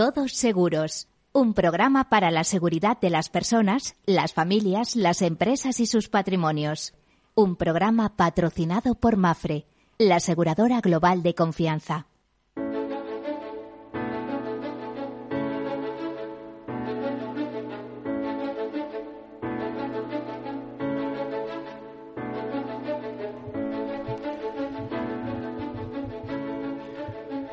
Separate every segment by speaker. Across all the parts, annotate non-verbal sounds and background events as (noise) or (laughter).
Speaker 1: Todos Seguros, un programa para la seguridad de las personas, las familias, las empresas y sus patrimonios. Un programa patrocinado por Mafre, la aseguradora global de confianza.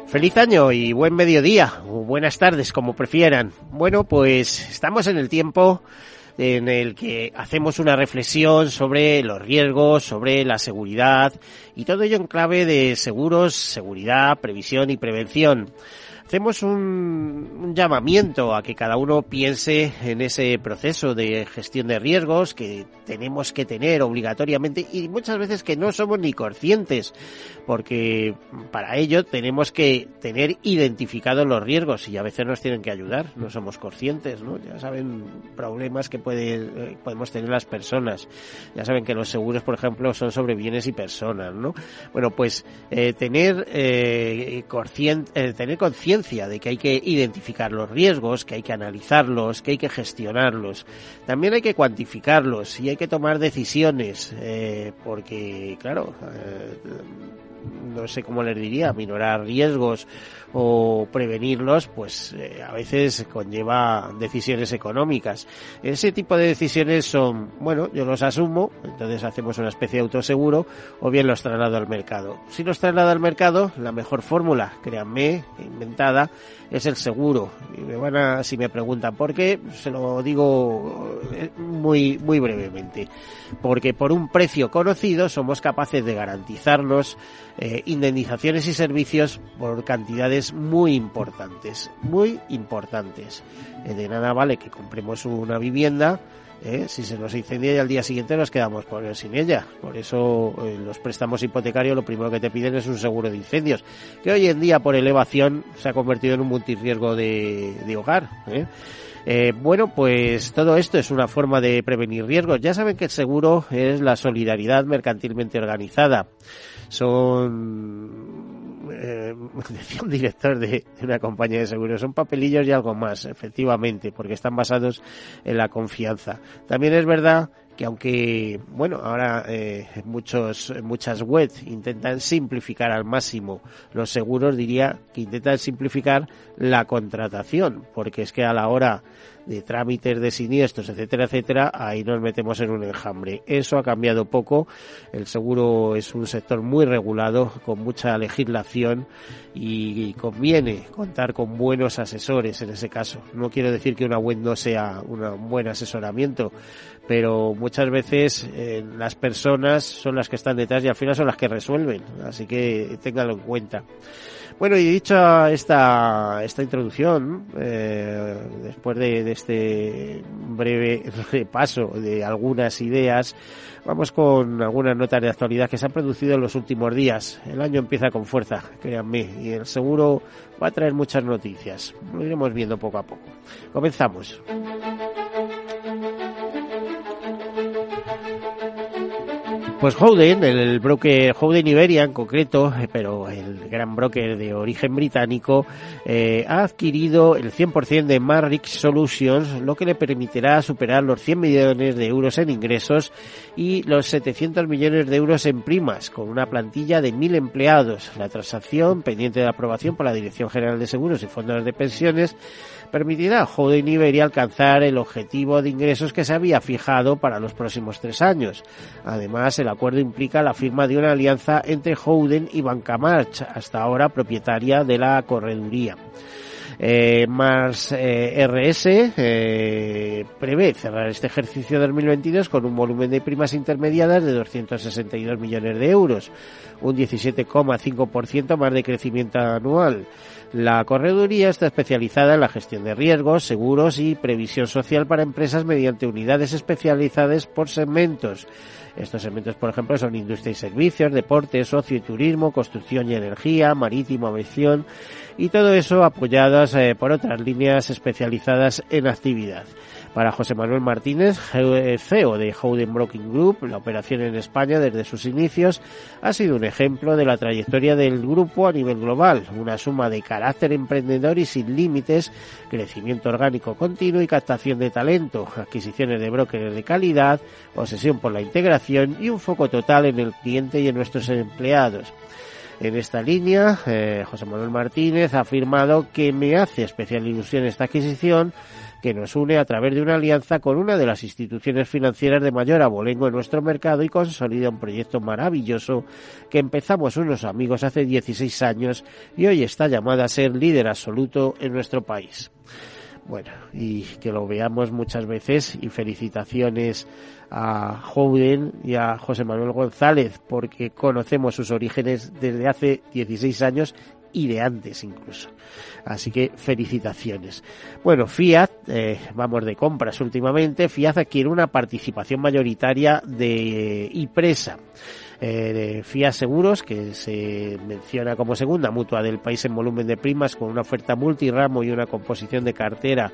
Speaker 2: Feliz año y buen mediodía, buenas tardes, como prefieran. Bueno, pues estamos en el tiempo en el que hacemos una reflexión sobre los riesgos, sobre la seguridad y todo ello en clave de seguros, seguridad, previsión y prevención hacemos un, llamamiento a que cada uno piense en ese proceso de gestión de riesgos que tenemos que tener obligatoriamente y muchas veces que no somos ni conscientes, porque para ello tenemos que tener identificados los riesgos y a veces nos tienen que ayudar, no somos conscientes, ¿no? Ya saben problemas que puede, podemos tener las personas, ya saben que los seguros, por ejemplo, son sobre bienes y personas, ¿no? Bueno, pues eh, tener, eh, eh tener conciencia de que hay que identificar los riesgos, que hay que analizarlos, que hay que gestionarlos. También hay que cuantificarlos y hay que tomar decisiones, eh, porque, claro, eh, no sé cómo les diría, minorar riesgos o prevenirlos, pues eh, a veces conlleva decisiones económicas. Ese tipo de decisiones son, bueno, yo los asumo, entonces hacemos una especie de autoseguro, o bien los traslado al mercado. Si los traslado al mercado, la mejor fórmula, créanme, inventada, es el seguro. Y me van a, si me preguntan por qué, se lo digo eh, muy, muy brevemente. Porque por un precio conocido somos capaces de garantizarnos eh, indemnizaciones y servicios por cantidades muy importantes, muy importantes. Eh, de nada vale que compremos una vivienda, ¿eh? si se nos incendia y al día siguiente nos quedamos por, sin ella. Por eso eh, los préstamos hipotecarios lo primero que te piden es un seguro de incendios, que hoy en día por elevación se ha convertido en un multirriesgo de, de hogar. ¿eh? Eh, bueno, pues todo esto es una forma de prevenir riesgos. Ya saben que el seguro es la solidaridad mercantilmente organizada. Son, eh, (laughs) decía un director de, una compañía de seguros, son papelillos y algo más, efectivamente, porque están basados en la confianza. También es verdad que aunque, bueno, ahora eh, muchos, muchas webs intentan simplificar al máximo los seguros, diría que intentan simplificar la contratación, porque es que a la hora de trámites de siniestros, etcétera, etcétera, ahí nos metemos en un enjambre. Eso ha cambiado poco. El seguro es un sector muy regulado, con mucha legislación y, conviene contar con buenos asesores en ese caso. No quiero decir que una web no sea un buen asesoramiento, pero muchas veces eh, las personas son las que están detrás y al final son las que resuelven. Así que ténganlo en cuenta. Bueno, y dicho esta, esta introducción, eh, después de, este breve (laughs) repaso de algunas ideas, vamos con algunas notas de actualidad que se han producido en los últimos días. El año empieza con fuerza, créanme, y el seguro va a traer muchas noticias. Lo iremos viendo poco a poco. Comenzamos. Pues Howden, el broker Howden Iberia en concreto, eh, pero el gran broker de origen británico, eh, ha adquirido el 100% de Marrix Solutions, lo que le permitirá superar los 100 millones de euros en ingresos y los 700 millones de euros en primas, con una plantilla de 1.000 empleados. La transacción, pendiente de aprobación por la Dirección General de Seguros y Fondos de Pensiones, permitirá a Howden Iberia alcanzar el objetivo de ingresos que se había fijado para los próximos tres años. Además, el acuerdo implica la firma de una alianza entre Howden y Banca March, hasta ahora propietaria de la correduría. Eh, Mars eh, RS eh, prevé cerrar este ejercicio 2022 con un volumen de primas intermediadas de 262 millones de euros, un 17,5% más de crecimiento anual. La correduría está especializada en la gestión de riesgos, seguros y previsión social para empresas mediante unidades especializadas por segmentos. Estos segmentos, por ejemplo, son industria y servicios, deportes, ocio y turismo, construcción y energía, marítimo, aviación y todo eso apoyadas eh, por otras líneas especializadas en actividad. Para José Manuel Martínez, CEO de Howden Broking Group, la operación en España desde sus inicios ha sido un ejemplo de la trayectoria del grupo a nivel global, una suma de carácter emprendedor y sin límites, crecimiento orgánico continuo y captación de talento, adquisiciones de brokers de calidad, obsesión por la integración y un foco total en el cliente y en nuestros empleados. En esta línea, eh, José Manuel Martínez ha afirmado que me hace especial ilusión esta adquisición que nos une a través de una alianza con una de las instituciones financieras de mayor abolengo en nuestro mercado y consolida un proyecto maravilloso que empezamos unos amigos hace 16 años y hoy está llamada a ser líder absoluto en nuestro país. Bueno, y que lo veamos muchas veces y felicitaciones a Jouden y a José Manuel González porque conocemos sus orígenes desde hace 16 años y de antes incluso. Así que felicitaciones. Bueno, Fiat, eh, vamos de compras últimamente, Fiat adquiere una participación mayoritaria de Ipresa eh, de FIA Seguros, que se menciona como segunda mutua del país en volumen de primas, con una oferta multiramo y una composición de cartera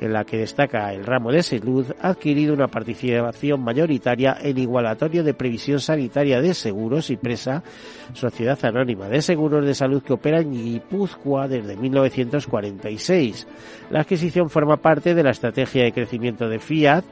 Speaker 2: en la que destaca el ramo de salud, ha adquirido una participación mayoritaria en Igualatorio de Previsión Sanitaria de Seguros y Presa, Sociedad Anónima de Seguros de Salud que opera en Guipúzcoa desde 1946. La adquisición forma parte de la estrategia de crecimiento de Fiat,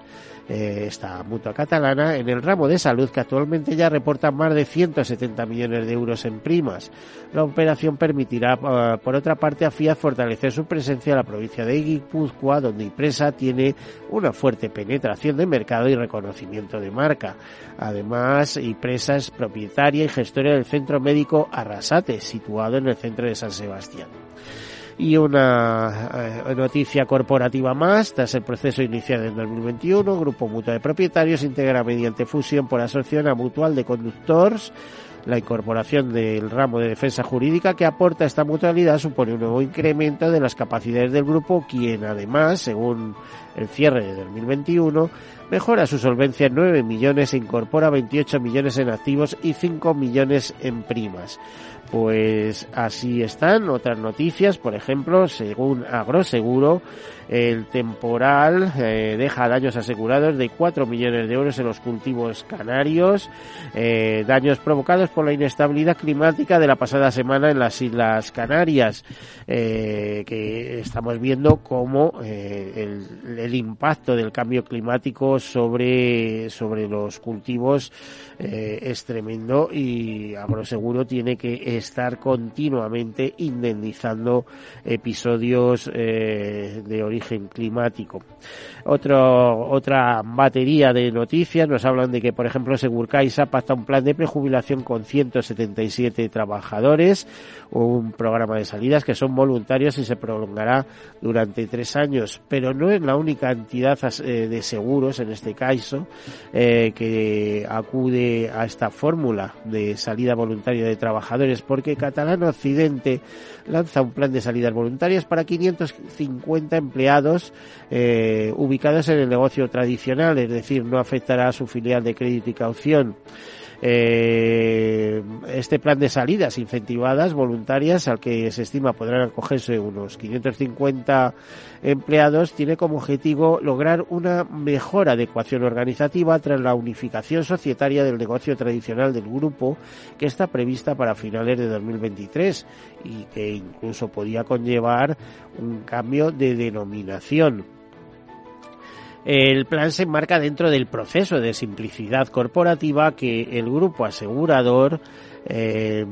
Speaker 2: eh, esta mutua catalana en el ramo de salud que actualmente ya reporta más de 170 millones de euros en primas. La operación permitirá, eh, por otra parte, a Fiat fortalecer su presencia en la provincia de Guipúzcoa, donde Impresa tiene una fuerte penetración de mercado y reconocimiento de marca. Además, Impresa es propietaria y gestora del Centro Médico Arrasate, situado en el centro de San Sebastián. Y una eh, noticia corporativa más, tras el proceso iniciado en 2021, Grupo Mutuo de Propietarios integra mediante fusión por asociación a Mutual de Conductores la incorporación del ramo de defensa jurídica que aporta esta mutualidad supone un nuevo incremento de las capacidades del grupo, quien además, según el cierre de 2021, mejora su solvencia en 9 millones e incorpora 28 millones en activos y 5 millones en primas. Pues así están otras noticias, por ejemplo, según Agroseguro, el temporal eh, deja daños asegurados de 4 millones de euros en los cultivos canarios, eh, daños provocados por la inestabilidad climática de la pasada semana en las Islas Canarias, eh, que estamos viendo cómo el, el, impacto del cambio climático sobre, sobre los cultivos es tremendo y Agroseguro tiene que estar continuamente indemnizando episodios eh, de origen climático. Otro, otra batería de noticias nos hablan de que, por ejemplo, Segurcaisa pacta un plan de prejubilación con 177 trabajadores, un programa de salidas que son voluntarios y se prolongará durante tres años, pero no es la única entidad eh, de seguros, en este caso, eh, que acude a esta fórmula de salida voluntaria de trabajadores porque Catalán Occidente lanza un plan de salidas voluntarias para 550 empleados eh, ubicados en el negocio tradicional, es decir, no afectará a su filial de crédito y caución. Eh, este plan de salidas incentivadas voluntarias al que se estima podrán acogerse unos 550 empleados tiene como objetivo lograr una mejor adecuación organizativa tras la unificación societaria del negocio tradicional del grupo que está prevista para finales de 2023 y que incluso podía conllevar un cambio de denominación. El plan se enmarca dentro del proceso de simplicidad corporativa que el grupo asegurador eh,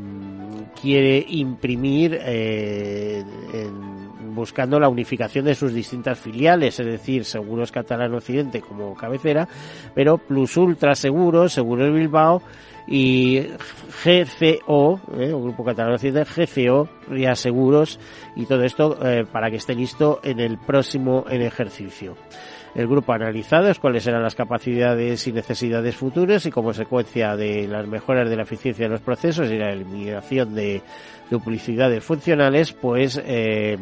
Speaker 2: quiere imprimir eh, buscando la unificación de sus distintas filiales, es decir, Seguros Catalán Occidente como cabecera, pero Plus Ultra Seguros, Seguros Bilbao y GCO, eh, un grupo catalán occidente, GCO, Seguros y todo esto para que esté listo en el próximo en ejercicio. El grupo analizado cuáles serán las capacidades y necesidades futuras y como consecuencia de las mejoras de la eficiencia de los procesos y la eliminación de duplicidades funcionales, pues eh,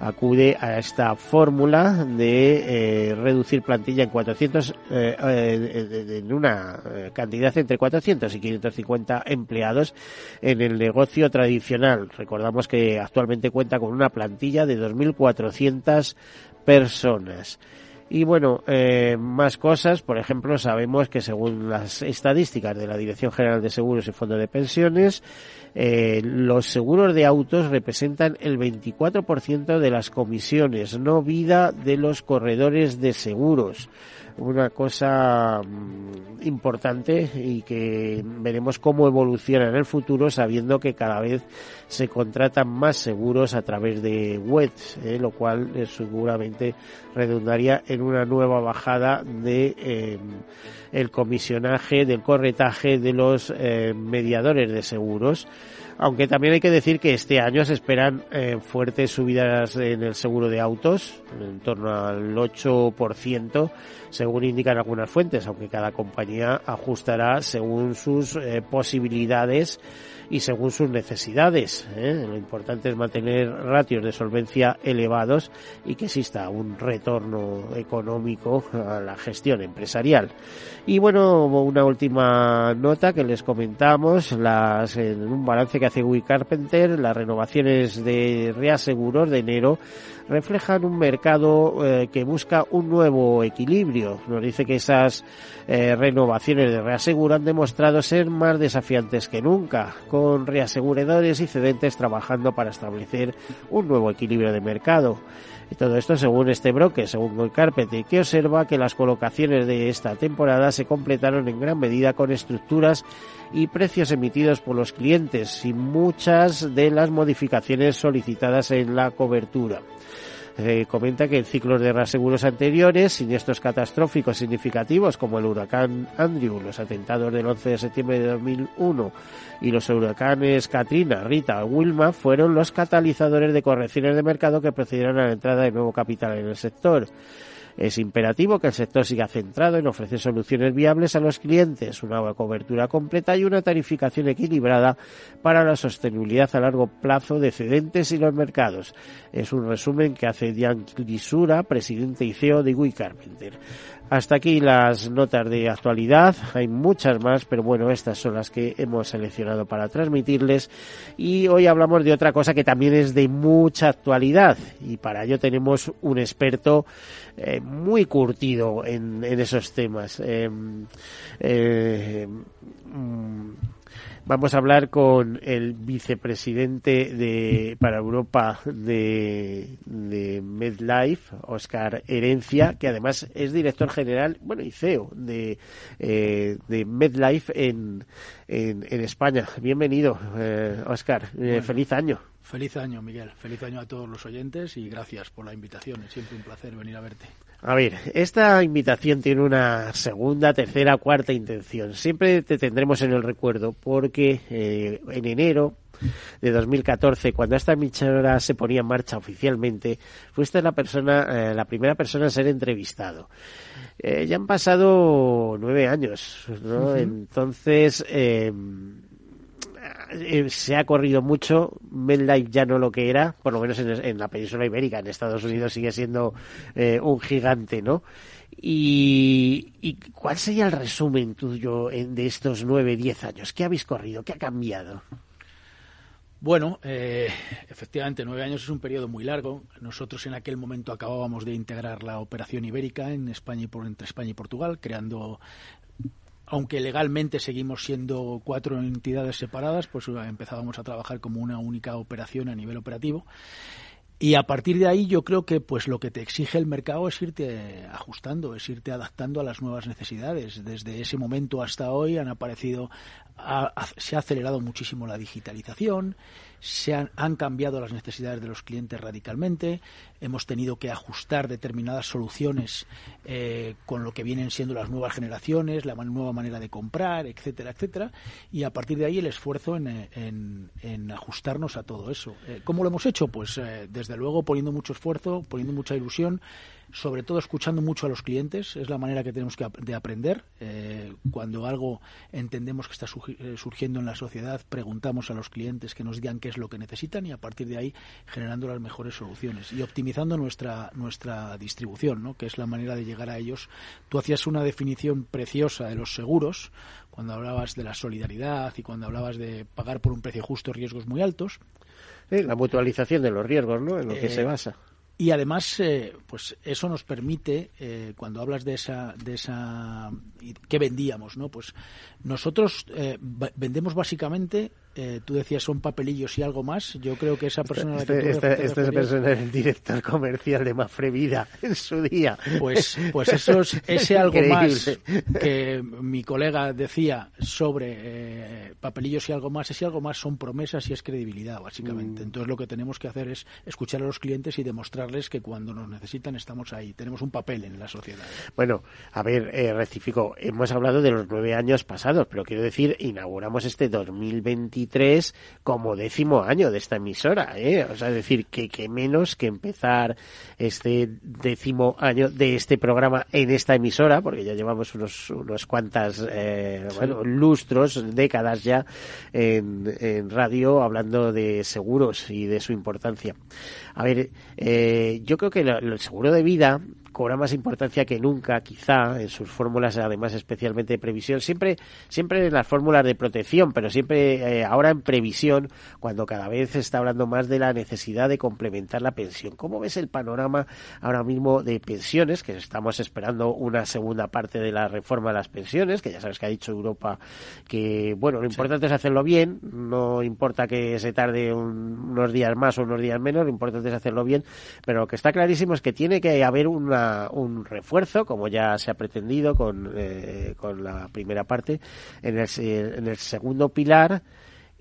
Speaker 2: acude a esta fórmula de eh, reducir plantilla en 400 eh, en una cantidad entre 400 y 550 empleados en el negocio tradicional. Recordamos que actualmente cuenta con una plantilla de 2.400 personas. Y bueno, eh, más cosas, por ejemplo, sabemos que según las estadísticas de la Dirección General de Seguros y Fondos de Pensiones, eh, los seguros de autos representan el 24% de las comisiones no vida de los corredores de seguros. Una cosa mm, importante y que veremos cómo evoluciona en el futuro sabiendo que cada vez se contratan más seguros a través de webs, eh, lo cual eh, seguramente redundaría en una nueva bajada de eh, el comisionaje, del corretaje de los mediadores de seguros. Aunque también hay que decir que este año se esperan fuertes subidas en el seguro de autos, en torno al 8%, según indican algunas fuentes, aunque cada compañía ajustará según sus posibilidades y según sus necesidades. ¿eh? Lo importante es mantener ratios de solvencia elevados y que exista un retorno económico a la gestión empresarial. Y bueno, una última nota que les comentamos, las, en un balance que hace Wii Carpenter, las renovaciones de reaseguros de enero reflejan un mercado eh, que busca un nuevo equilibrio. Nos dice que esas eh, renovaciones de reaseguro han demostrado ser más desafiantes que nunca, con reaseguradores y cedentes trabajando para establecer un nuevo equilibrio de mercado. Y todo esto según este broker, según Gold Carpet, que observa que las colocaciones de esta temporada se completaron en gran medida con estructuras y precios emitidos por los clientes y muchas de las modificaciones solicitadas en la cobertura. Eh, comenta que en ciclos de reaseguros anteriores, siniestros catastróficos significativos como el huracán Andrew, los atentados del 11 de septiembre de 2001 y los huracanes Katrina, Rita o Wilma fueron los catalizadores de correcciones de mercado que procedieron a la entrada de nuevo capital en el sector. Es imperativo que el sector siga centrado en ofrecer soluciones viables a los clientes, una cobertura completa y una tarificación equilibrada para la sostenibilidad a largo plazo de cedentes y los mercados. Es un resumen que hace Diane Lisura, presidente y CEO de Wii Carpenter. Hasta aquí las notas de actualidad. Hay muchas más, pero bueno, estas son las que hemos seleccionado para transmitirles. Y hoy hablamos de otra cosa que también es de mucha actualidad. Y para ello tenemos un experto eh, muy curtido en, esos temas. Eh, eh, mm, Vamos a hablar con el vicepresidente de, para Europa de, de MedLife, Oscar Herencia, que además es director general, bueno, y CEO de, eh, de MedLife en, en, España. Bienvenido, eh, Oscar. Eh, feliz año.
Speaker 3: Feliz año, Miguel. Feliz año a todos los oyentes y gracias por la invitación. Es siempre un placer venir a verte.
Speaker 2: A ver, esta invitación tiene una segunda, tercera, cuarta intención. Siempre te tendremos en el recuerdo porque eh, en enero de 2014, cuando esta emisora se ponía en marcha oficialmente, fuiste la persona, eh, la primera persona a ser entrevistado. Eh, ya han pasado nueve años, ¿no? Entonces, eh, se ha corrido mucho, MedLife ya no lo que era, por lo menos en, la península ibérica, en Estados Unidos sigue siendo eh, un gigante, ¿no? Y, cuál sería el resumen tuyo de estos nueve, diez años? ¿Qué habéis corrido? ¿Qué ha cambiado?
Speaker 3: Bueno, eh, efectivamente, nueve años es un periodo muy largo. Nosotros en aquel momento acabábamos de integrar la operación ibérica en España y por, entre España y Portugal, creando aunque legalmente seguimos siendo cuatro entidades separadas, pues empezábamos a trabajar como una única operación a nivel operativo. Y a partir de ahí yo creo que pues lo que te exige el mercado es irte ajustando, es irte adaptando a las nuevas necesidades. Desde ese momento hasta hoy han aparecido, se ha acelerado muchísimo la digitalización, se han, cambiado las necesidades de los clientes radicalmente, hemos tenido que ajustar determinadas soluciones eh, con lo que vienen siendo las nuevas generaciones, la nueva manera de comprar, etcétera, etcétera, y a partir de ahí el esfuerzo en, ajustarnos a todo eso. Eh, ¿Cómo lo hemos hecho? Pues eh, desde luego poniendo mucho esfuerzo, poniendo mucha ilusión, sobre todo escuchando mucho a los clientes, es la manera que tenemos que de aprender. Eh, cuando algo entendemos que está eh, surgiendo en la sociedad, preguntamos a los clientes que nos digan qué es lo que necesitan y a partir de ahí generando las mejores soluciones y optimizando nuestra, nuestra distribución, ¿no? que es la manera de llegar a ellos. Tú hacías una definición preciosa de los seguros cuando hablabas de la solidaridad y cuando hablabas de pagar por un precio justo riesgos muy altos.
Speaker 2: la mutualización de los riesgos, ¿no? En lo que se eh, basa
Speaker 3: y además, eh, pues eso nos permite, eh, cuando hablas de esa, de esa, ¿qué vendíamos? ¿no? Pues nosotros eh, vendemos básicamente eh, tú decías son papelillos y algo más. Yo creo que esa persona.
Speaker 2: Este, este, este persona es el director comercial de Mafre Vida (laughs) en su día.
Speaker 3: Pues, pues eso es ese algo más que mi colega decía sobre eh, papelillos y algo más. Ese algo más son promesas y es credibilidad, básicamente. Mm. Entonces lo que tenemos que hacer es escuchar a los clientes y demostrarles que cuando nos necesitan estamos ahí. Tenemos un papel en la sociedad.
Speaker 2: Bueno, a ver, eh, rectifico. Hemos hablado de los nueve años pasados, pero quiero decir, inauguramos este 2020 como décimo año de esta emisora, ¿eh? O sea, es decir, que, que menos que empezar este décimo año de este programa en esta emisora, porque ya llevamos unos, unos cuantas, eh, bueno, lustros, décadas ya en, en radio hablando de seguros y de su importancia. A ver, eh, yo creo que el seguro de vida cobra más importancia que nunca, quizá, en sus fórmulas, además especialmente de previsión, siempre, siempre en las fórmulas de protección, pero siempre eh, ahora en previsión, cuando cada vez se está hablando más de la necesidad de complementar la pensión. ¿Cómo ves el panorama ahora mismo de pensiones? Que estamos esperando una segunda parte de la reforma de las pensiones, que ya sabes que ha dicho Europa que, bueno, lo importante es hacerlo bien, no importa que se tarde unos días más o unos días menos, lo importante hacerlo bien, pero lo que está clarísimo es que tiene que haber una un refuerzo, como ya se ha pretendido con, eh, con la primera parte. En el, en el segundo pilar,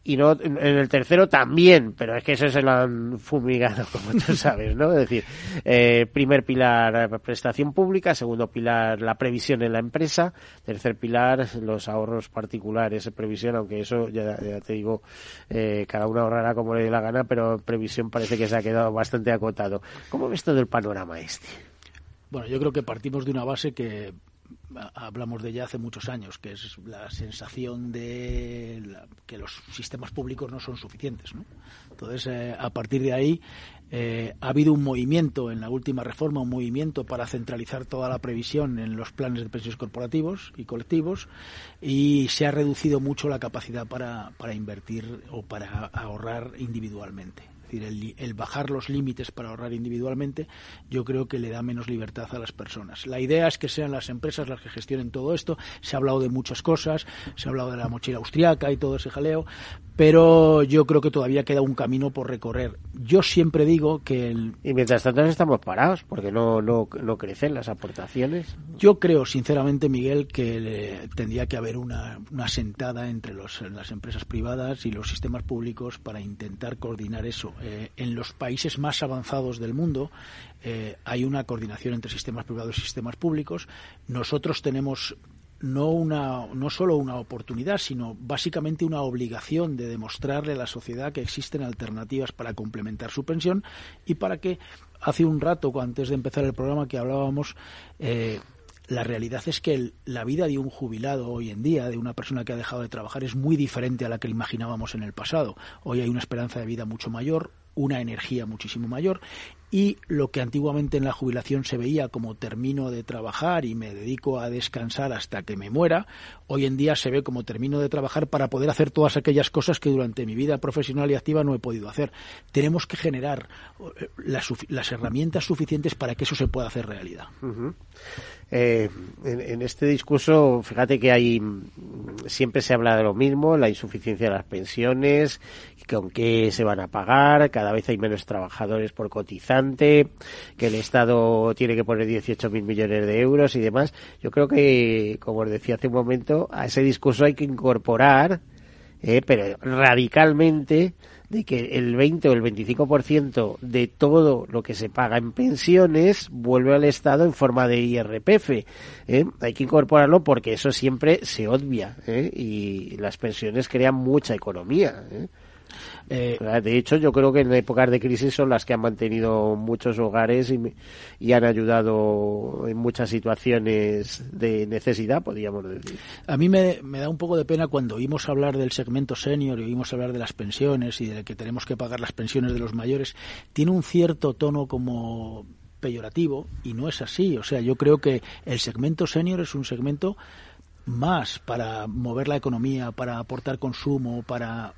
Speaker 2: y no en el tercero también, pero es que eso se lo han fumigado, (laughs) como tú sabes, ¿no? Es decir, eh, primer pilar prestación pública, segundo pilar la previsión en la empresa, tercer pilar los ahorros particulares previsión, aunque eso ya, te digo, eh, cada uno ahorrará como le dé la gana, pero previsión parece que se ha quedado bastante acotado. ¿Cómo ves todo el panorama este?
Speaker 3: Bueno, yo creo que partimos de una base que hablamos de ella hace muchos años, que es la sensación de que los sistemas públicos no son suficientes. ¿no? Entonces, eh, a partir de ahí, eh, ha habido un movimiento en la última reforma, un movimiento para centralizar toda la previsión en los planes de pensiones corporativos y colectivos y se ha reducido mucho la capacidad para, para invertir o para ahorrar individualmente decir, el, bajar los límites para ahorrar individualmente, yo creo que le da menos libertad a las personas. La idea es que sean las empresas las que gestionen todo esto. Se ha hablado de muchas cosas, se ha hablado de la mochila austriaca y todo ese jaleo, pero yo creo que todavía queda un camino por recorrer. Yo siempre digo que... El...
Speaker 2: Y mientras tanto estamos parados, porque no, no, no crecen las aportaciones.
Speaker 3: Yo creo, sinceramente, Miguel, que tendría que haber una, una sentada entre los, las empresas privadas y los sistemas públicos para intentar coordinar eso. Eh, en los países más avanzados del mundo eh, hay una coordinación entre sistemas privados y sistemas públicos. Nosotros tenemos no, una, no solo una oportunidad, sino básicamente una obligación de demostrarle a la sociedad que existen alternativas para complementar su pensión y para que hace un rato, antes de empezar el programa, que hablábamos, eh, la realidad es que la vida de un jubilado hoy en día, de una persona que ha dejado de trabajar, es muy diferente a la que imaginábamos en el pasado. Hoy hay una esperanza de vida mucho mayor, una energía muchísimo mayor y lo que antiguamente en la jubilación se veía como termino de trabajar y me dedico a descansar hasta que me muera, hoy en día se ve como termino de trabajar para poder hacer todas aquellas cosas que durante mi vida profesional y activa no he podido hacer. Tenemos que generar eh, las, herramientas suficientes para que eso se pueda hacer realidad.
Speaker 2: Eh, en, este discurso, fíjate que hay siempre se habla de lo mismo, la insuficiencia de las pensiones, con qué se van a pagar, cada vez hay menos trabajadores por cotizante, que el Estado tiene que poner 18.000 millones de euros y demás. Yo creo que, como os decía hace un momento, a ese discurso hay que incorporar, eh, pero radicalmente, de que el 20 o el 25% de todo lo que se paga en pensiones vuelve al Estado en forma de IRPF. ¿eh? Hay que incorporarlo porque eso siempre se obvia ¿eh? y las pensiones crean mucha economía. ¿eh? Eh, de hecho, yo creo que en épocas de crisis son las que han mantenido muchos hogares y, han ayudado en muchas situaciones de necesidad, podríamos decir.
Speaker 3: A mí me, da un poco de pena cuando oímos hablar del segmento senior y oímos hablar de las pensiones y de que tenemos que pagar las pensiones de los mayores. Tiene un cierto tono como peyorativo y no es así. O sea, yo creo que el segmento senior es un segmento más para mover la economía, para aportar consumo, para,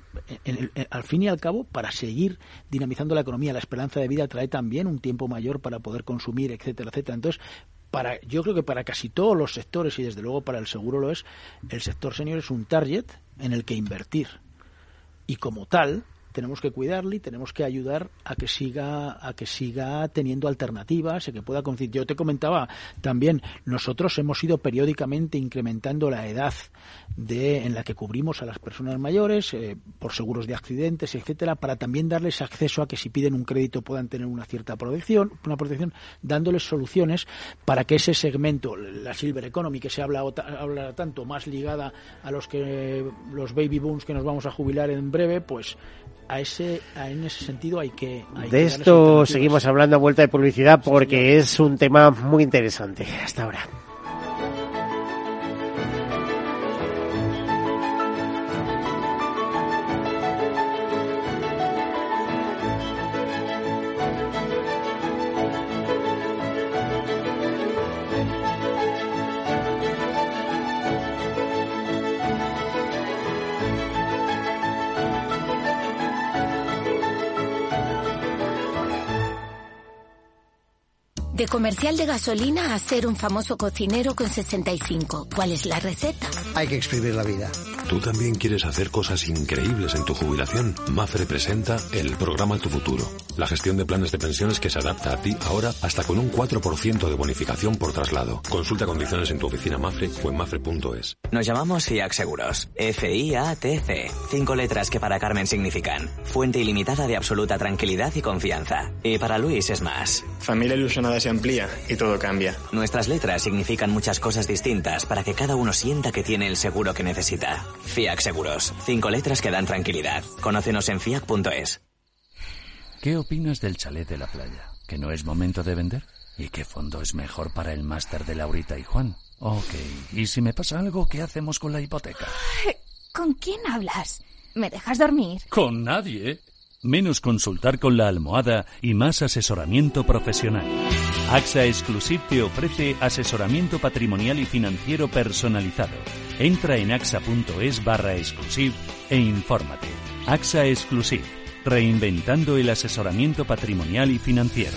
Speaker 3: al fin y al cabo, para seguir dinamizando la economía. La esperanza de vida trae también un tiempo mayor para poder consumir, etcétera, etcétera. Entonces, para, yo creo que para casi todos los sectores, y desde luego para el seguro lo es, el sector senior es un target en el que invertir. Y como tal, tenemos que cuidarle y tenemos que ayudar a que siga a que siga teniendo alternativas y que pueda yo te comentaba también nosotros hemos ido periódicamente incrementando la edad de en la que cubrimos a las personas mayores eh, por seguros de accidentes etcétera para también darles acceso a que si piden un crédito puedan tener una cierta protección una protección dándoles soluciones para que ese segmento la silver economy que se habla habla tanto más ligada a los que los baby booms que nos vamos a jubilar en breve pues a ese, en ese sentido hay que...
Speaker 2: de esto seguimos hablando a vuelta de publicidad porque es un tema muy interesante. Hasta ahora.
Speaker 4: Comercial de gasolina a ser un famoso cocinero con 65. ¿Cuál es la receta?
Speaker 5: Hay que exprimir la vida.
Speaker 6: ¿Tú también quieres hacer cosas increíbles en tu jubilación? Mafre presenta el programa Tu Futuro, la gestión de planes de pensiones que se adapta a ti ahora hasta con un 4% de bonificación por traslado. Consulta condiciones en tu oficina Mafre o en mafre.es.
Speaker 7: Nos llamamos FIAC Seguros. F-I-A-T-C. Cinco letras que para Carmen significan fuente ilimitada de absoluta tranquilidad y confianza. Y para Luis es más.
Speaker 8: Familia ilusionada se amplía y todo cambia.
Speaker 7: Nuestras letras significan muchas cosas distintas para que cada uno sienta que tiene el seguro que necesita. FIAC Seguros. Cinco letras que dan tranquilidad. Conócenos en fiac.es.
Speaker 9: ¿Qué opinas del chalet de la playa? ¿Que no es momento de vender? ¿Y qué fondo es mejor para el máster de Laurita y Juan? Ok, ¿y si me pasa algo, qué hacemos con la hipoteca?
Speaker 4: ¿Con quién hablas? ¿Me dejas dormir?
Speaker 9: Con nadie. Menos consultar con la almohada y más asesoramiento profesional. AXA Exclusive te ofrece asesoramiento patrimonial y financiero personalizado. Entra en axa.es barra exclusive e infórmate. AXA Exclusive, reinventando el asesoramiento patrimonial y financiero.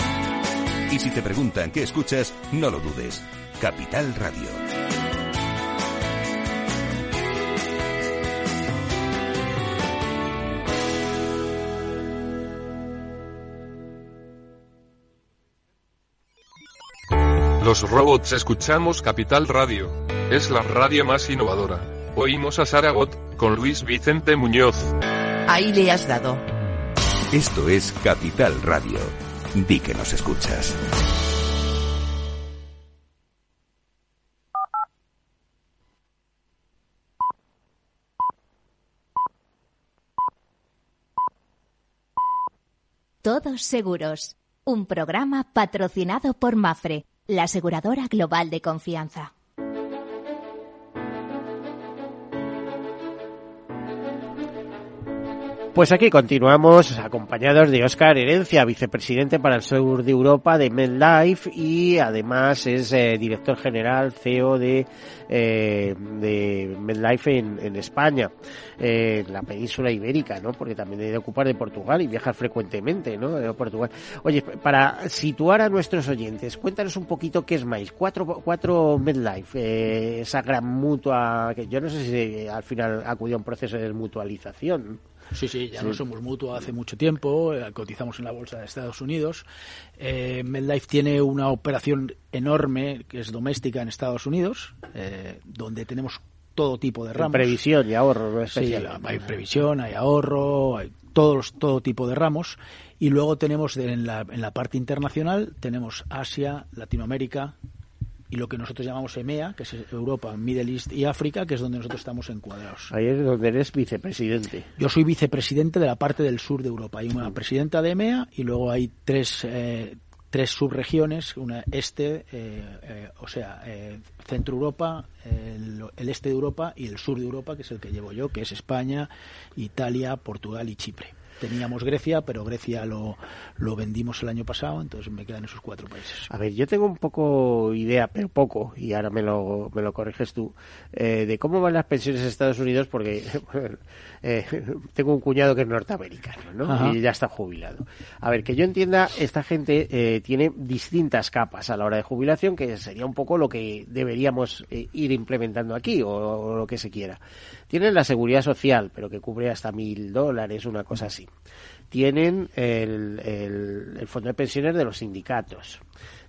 Speaker 10: Y si te preguntan qué escuchas, no lo dudes. Capital Radio.
Speaker 5: Los robots escuchamos Capital Radio. Es la radio más innovadora. Oímos a Saragot, con Luis Vicente Muñoz.
Speaker 11: Ahí le has dado.
Speaker 10: Esto es Capital Radio. Di que nos escuchas.
Speaker 1: Todos Seguros, un programa patrocinado por Mafre, la aseguradora global de confianza.
Speaker 2: Pues aquí continuamos acompañados de Óscar Herencia, vicepresidente para el sur de Europa de MedLife y además es eh, director general CEO de, eh, de MedLife en, en España, eh, la península ibérica, ¿no? Porque también hay de ocupar de Portugal y viajar frecuentemente, ¿no? De Portugal. Oye, para situar a nuestros oyentes, cuéntanos un poquito qué es más. Cuatro, cuatro MedLife, eh, esa gran mutua, que yo no sé si al final acudió a un proceso de desmutualización.
Speaker 3: Sí, sí, ya no somos mutua hace mucho tiempo, eh, cotizamos en la bolsa de Estados Unidos. Eh, MedLife tiene una operación enorme que es doméstica en Estados Unidos, eh, donde tenemos todo tipo de ramos.
Speaker 2: previsión y ahorro, ¿no?
Speaker 3: Sí, hay previsión, hay ahorro, hay todos, todo tipo de ramos. Y luego tenemos en la, en la parte internacional, tenemos Asia, Latinoamérica, y lo que nosotros llamamos EMEA, que es Europa, Middle East y África, que es donde nosotros estamos encuadrados.
Speaker 2: Ahí es donde eres vicepresidente.
Speaker 3: Yo soy vicepresidente de la parte del sur de Europa. Hay una presidenta de EMEA y luego hay tres, eh, tres subregiones, una este, eh, eh, o sea, eh, Centro Europa, el, el este de Europa y el sur de Europa, que es el que llevo yo, que es España, Italia, Portugal y Chipre. Teníamos Grecia, pero Grecia lo, lo vendimos el año pasado, entonces me quedan esos cuatro países.
Speaker 2: A ver, yo tengo un poco idea, pero poco, y ahora me lo, me lo corriges tú, eh, de cómo van las pensiones en Estados Unidos, porque (laughs) eh, tengo un cuñado que es norteamericano, ¿no?
Speaker 3: Ajá.
Speaker 2: Y ya está jubilado. A ver, que yo entienda, esta gente eh, tiene distintas capas a la hora de jubilación, que sería un poco lo que deberíamos eh, ir implementando aquí, o, o lo que se quiera. Tienen la seguridad social, pero que cubre hasta mil dólares, una cosa así. Tienen el, el, el fondo de pensiones de los sindicatos.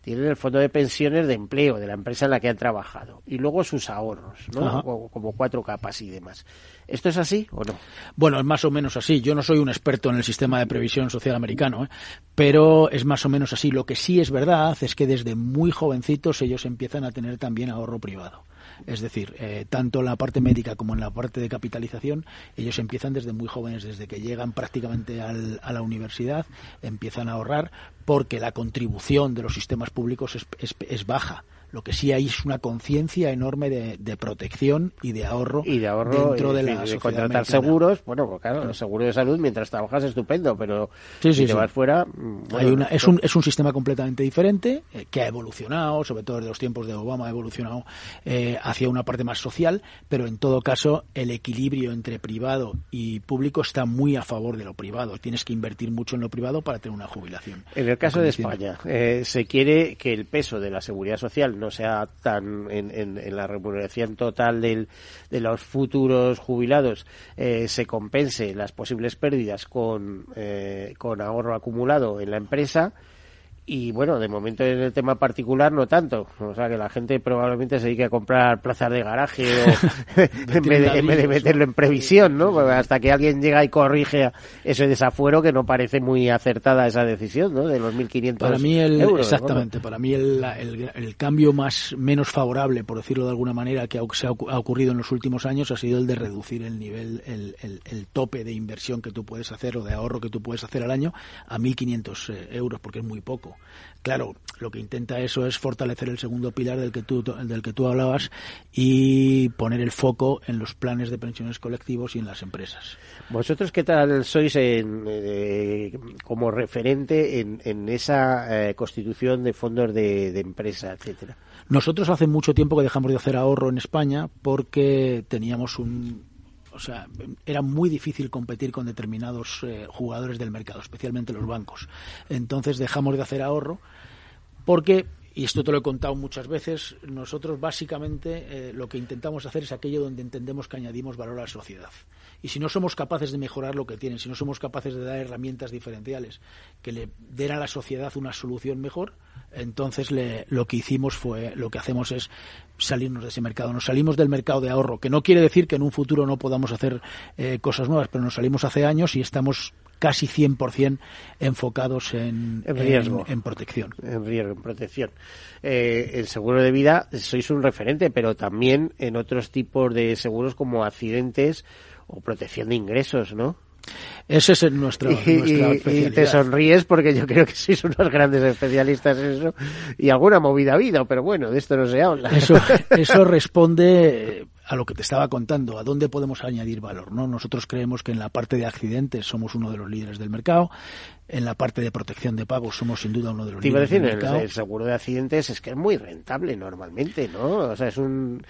Speaker 2: Tienen el fondo de pensiones de empleo de la empresa en la que han trabajado. Y luego sus ahorros, ¿no? Como, como cuatro capas y demás. ¿Esto es así o no?
Speaker 3: Bueno, es más o menos así. Yo no soy un experto en el sistema de previsión social americano, ¿eh? pero es más o menos así. Lo que sí es verdad es que desde muy jovencitos ellos empiezan a tener también ahorro privado. Es decir, eh, tanto en la parte médica como en la parte de capitalización, ellos empiezan desde muy jóvenes, desde que llegan prácticamente al- a la universidad, empiezan a ahorrar porque la contribución de los sistemas públicos es, es- es baja. Lo que sí hay es una conciencia enorme de, de protección y de ahorro,
Speaker 2: Y de ahorro,
Speaker 3: dentro de
Speaker 2: eh,
Speaker 3: la
Speaker 2: de
Speaker 3: sociedad
Speaker 2: contratar
Speaker 3: americana.
Speaker 2: seguros. Bueno, pues claro, el seguro de salud mientras trabajas estupendo, pero
Speaker 3: Sí,
Speaker 2: si
Speaker 3: sí,
Speaker 2: te
Speaker 3: sí.
Speaker 2: vas fuera... mm,
Speaker 3: Hay
Speaker 2: bueno,
Speaker 3: una- es, un, es un sistema completamente diferente eh, que ha evolucionado, sobre todo desde los tiempos de Obama, ha evolucionado eh, hacia una parte más social, pero en todo caso el equilibrio entre privado y público está muy a favor de lo privado. Tienes que invertir mucho en lo privado para tener una jubilación.
Speaker 2: En el caso de España, eh, se quiere que el peso de la seguridad social no sea tan en, en- la remuneración total del- de los futuros jubilados, eh, se compense las posibles pérdidas con, eh, con ahorro acumulado en la empresa. Y bueno, de momento en el tema particular no tanto. O sea que la gente probablemente se dedique a comprar plazas de garaje o (laughs) en, vez de, en vez de meterlo en previsión, ¿no? Hasta que alguien llega y corrige ese desafuero que no parece muy acertada esa decisión, ¿no? De los 1.500
Speaker 3: Para mí el,
Speaker 2: euros. ¿no?
Speaker 3: exactamente, para mí el, el- el cambio más menos favorable, por decirlo de alguna manera, que ha, se ha ocu- ha ocurrido en los últimos años ha sido el de reducir el nivel, el, el- el tope de inversión que tú puedes hacer o de ahorro que tú puedes hacer al año a 1.500 eh, euros, porque es muy poco. Claro, lo que intenta eso es fortalecer el segundo pilar del que tú del que tú hablabas y poner el foco en los planes de pensiones colectivos y en las empresas.
Speaker 2: ¿Vosotros qué tal sois en, eh, como referente en, en esa eh, constitución de fondos de, de empresa, etcétera?
Speaker 3: Nosotros hace mucho tiempo que dejamos de hacer ahorro en España porque teníamos un o sea, era muy difícil competir con determinados eh, jugadores del mercado, especialmente los bancos. Entonces dejamos de hacer ahorro porque, y esto te lo he contado muchas veces, nosotros básicamente eh, lo que intentamos hacer es aquello donde entendemos que añadimos valor a la sociedad. Y si no somos capaces de mejorar lo que tienen, si no somos capaces de dar herramientas diferenciales que le den a la sociedad una solución mejor, entonces le, lo que hicimos fue, lo que hacemos es salirnos de ese mercado. Nos salimos del mercado de ahorro, que no quiere decir que en un futuro no podamos hacer eh, cosas nuevas, pero nos salimos hace años y estamos casi 100% enfocados en,
Speaker 2: En riesgo.
Speaker 3: en, en protección.
Speaker 2: En riesgo, en protección. Eh, el seguro de vida sois un referente, pero también en otros tipos de seguros como accidentes o protección de ingresos, ¿no?
Speaker 3: Ese es nuestro,
Speaker 2: y,
Speaker 3: nuestra
Speaker 2: y- y te sonríes porque yo creo que sois unos grandes especialistas en eso y alguna movida habido, pero bueno, de esto no se habla.
Speaker 3: Eso, eso (laughs) responde a lo que te estaba contando, a dónde podemos añadir valor. ¿no? Nosotros creemos que en la parte de accidentes somos uno de los líderes del mercado, en la parte de protección de pagos somos sin duda uno de los
Speaker 2: Te iba
Speaker 3: líderes
Speaker 2: decir,
Speaker 3: del
Speaker 2: el,
Speaker 3: mercado.
Speaker 2: el seguro de accidentes es que es muy rentable normalmente, ¿no? O sea, es un...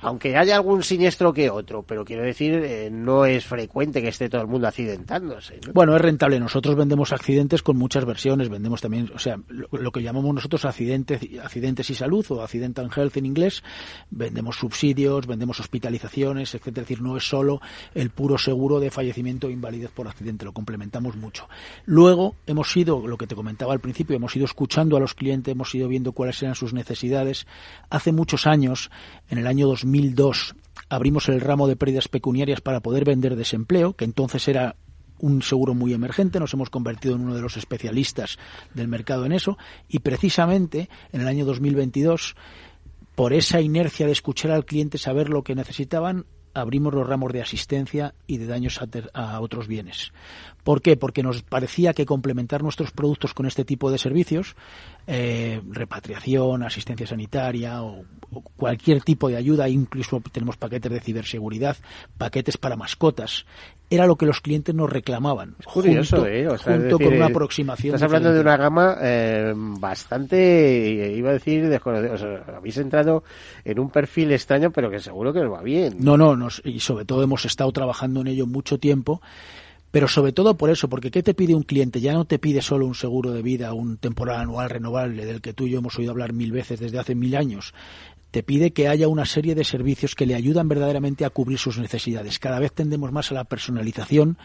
Speaker 2: Aunque haya algún siniestro que otro, pero quiero decir, eh, no es frecuente que esté todo el mundo accidentándose, ¿no?
Speaker 3: Bueno, es rentable. Nosotros vendemos accidentes con muchas versiones. Vendemos también, o sea, lo, lo que llamamos nosotros accidentes, accidentes y salud o accidental health en inglés. Vendemos subsidios, vendemos hospitalizaciones, etcétera. Es decir, no es solo el puro seguro de fallecimiento o invalidez por accidente. Lo complementamos mucho. Luego hemos ido, lo que te comentaba al principio, hemos ido escuchando a los clientes, hemos ido viendo cuáles eran sus necesidades. Hace muchos años, en el año 2002, abrimos el ramo de pérdidas pecuniarias para poder vender desempleo, que entonces era un seguro muy emergente, nos hemos convertido en uno de los especialistas del mercado en eso y precisamente en el año 2022 por esa inercia de escuchar al cliente saber lo que necesitaban abrimos los ramos de asistencia y de daños a, otros bienes. ¿Por qué? Porque nos parecía que complementar nuestros productos con este tipo de servicios, eh, repatriación, asistencia sanitaria o, o cualquier tipo de ayuda, incluso tenemos paquetes de ciberseguridad, paquetes para mascotas, era lo que los clientes nos reclamaban.
Speaker 2: Curioso,
Speaker 3: junto,
Speaker 2: ¿eh? O sea, es
Speaker 3: junto con una
Speaker 2: eh,
Speaker 3: aproximación.
Speaker 2: Estás hablando de una gama eh, bastante, eh, iba a decir, desconocida. O sea, habéis entrado en un perfil extraño, pero que seguro que os va bien.
Speaker 3: No, no, nos, y sobre todo hemos estado trabajando en ello mucho tiempo, pero sobre todo por eso, porque ¿qué te pide un cliente? Ya no te pide solo un seguro de vida, un temporal anual renovable, del que tú y yo hemos oído hablar mil veces desde hace mil años. Te pide que haya una serie de servicios que le ayudan verdaderamente a cubrir sus necesidades. Cada vez tendemos más a la personalización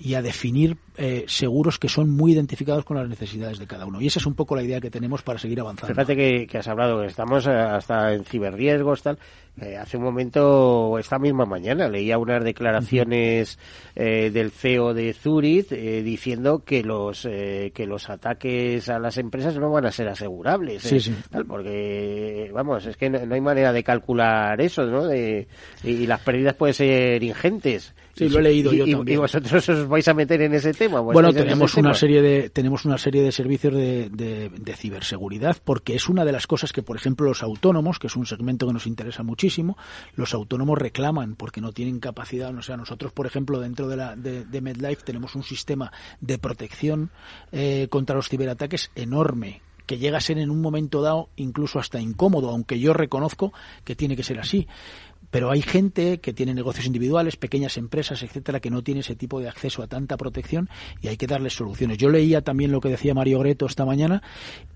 Speaker 3: y a definir eh, seguros que son muy identificados con las necesidades de cada uno. Y esa es un poco la idea que tenemos para seguir avanzando.
Speaker 2: Fíjate que, que has hablado que estamos eh, hasta en ciberriesgos, tal. Eh, hace un momento, esta misma mañana, leía unas declaraciones eh, del CEO de Zurich eh, diciendo que los eh, que los ataques a las empresas no van a ser asegurables.
Speaker 3: Sí, sí.
Speaker 2: tal, porque, vamos, es que no, no hay manera de calcular eso, ¿no? De, y, y las pérdidas pueden ser ingentes.
Speaker 3: Sí, lo he leído
Speaker 2: y-
Speaker 3: yo
Speaker 2: y-
Speaker 3: también.
Speaker 2: Y vosotros os vais a meter en ese tema. ¿Os
Speaker 3: Bueno, tenemos una
Speaker 2: tema?
Speaker 3: serie de tenemos una serie de servicios de, de- de ciberseguridad porque es una de las cosas que, por ejemplo, los autónomos, que es un segmento que nos interesa muchísimo, los autónomos reclaman porque no tienen capacidad. O sea, nosotros, por ejemplo, dentro de, la, de, de MedLife tenemos un sistema de protección eh, contra los ciberataques enorme que llega a ser en un momento dado incluso hasta incómodo, aunque yo reconozco que tiene que ser así. Pero hay gente que tiene negocios individuales, pequeñas empresas, etcétera, que no tiene ese tipo de acceso a tanta protección y hay que darles soluciones. Yo leía también lo que decía Mario Greto esta mañana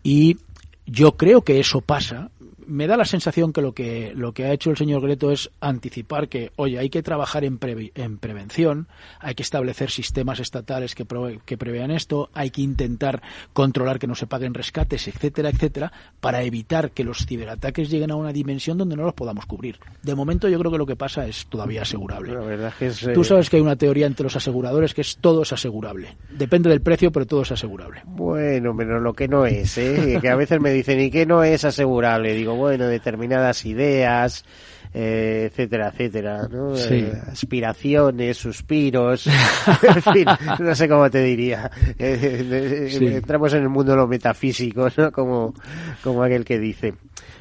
Speaker 3: y yo creo que eso pasa. Me da la sensación que lo que lo que ha hecho el señor Greto es anticipar que, oye, hay que trabajar en, previ- en prevención, hay que establecer sistemas estatales que, prove- que prevean esto, hay que intentar controlar que no se paguen rescates, etcétera, etcétera, para evitar que los ciberataques lleguen a una dimensión donde no los podamos cubrir. De momento yo creo que lo que pasa es todavía asegurable.
Speaker 2: La verdad es que es,
Speaker 3: Tú
Speaker 2: eh,
Speaker 3: sabes que hay una teoría entre los aseguradores que es todo es asegurable. Depende del precio, pero todo es asegurable.
Speaker 2: Bueno, menos lo que no es, ¿eh? que a veces me dicen, ¿y qué no es asegurable? Digo, bueno, determinadas ideas, eh, etcétera, etcétera, ¿no?
Speaker 3: Sí.
Speaker 2: Eh, aspiraciones, suspiros, (laughs) en fin, no sé cómo te diría. Eh, eh,
Speaker 3: Sí.
Speaker 2: Entramos en el mundo de lo metafísico, ¿no? Como, como aquel que dice.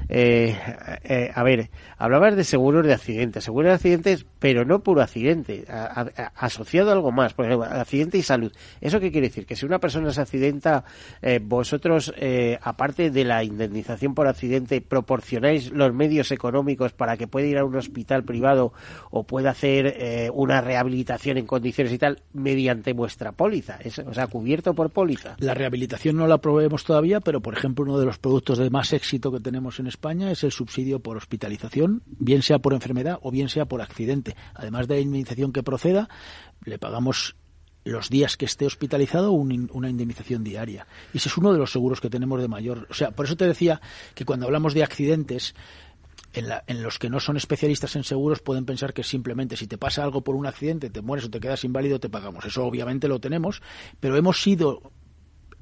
Speaker 2: Eh, eh, a ver, hablabas de seguros de accidentes, seguros de accidentes, pero no puro accidente, asociado a algo más, por ejemplo, accidente y salud. ¿Eso qué quiere decir? Que si una persona se accidenta, eh, vosotros, eh, aparte de la indemnización por accidente, proporcionáis los medios económicos para que pueda ir a un hospital privado o puede hacer eh, una rehabilitación en condiciones y tal mediante vuestra póliza, o sea, cubierto por póliza.
Speaker 3: La rehabilitación no la probemos todavía, pero por ejemplo uno de los productos de más éxito que tenemos en España es el subsidio por hospitalización, bien sea por enfermedad o bien sea por accidente. Además de la indemnización que proceda, le pagamos los días que esté hospitalizado una indemnización diaria. Y ese es uno de los seguros que tenemos de mayor. O sea, por eso te decía que cuando hablamos de accidentes, en, en, los que no son especialistas en seguros pueden pensar que simplemente si te pasa algo por un accidente, te mueres o te quedas inválido, te pagamos. Eso obviamente lo tenemos, pero hemos ido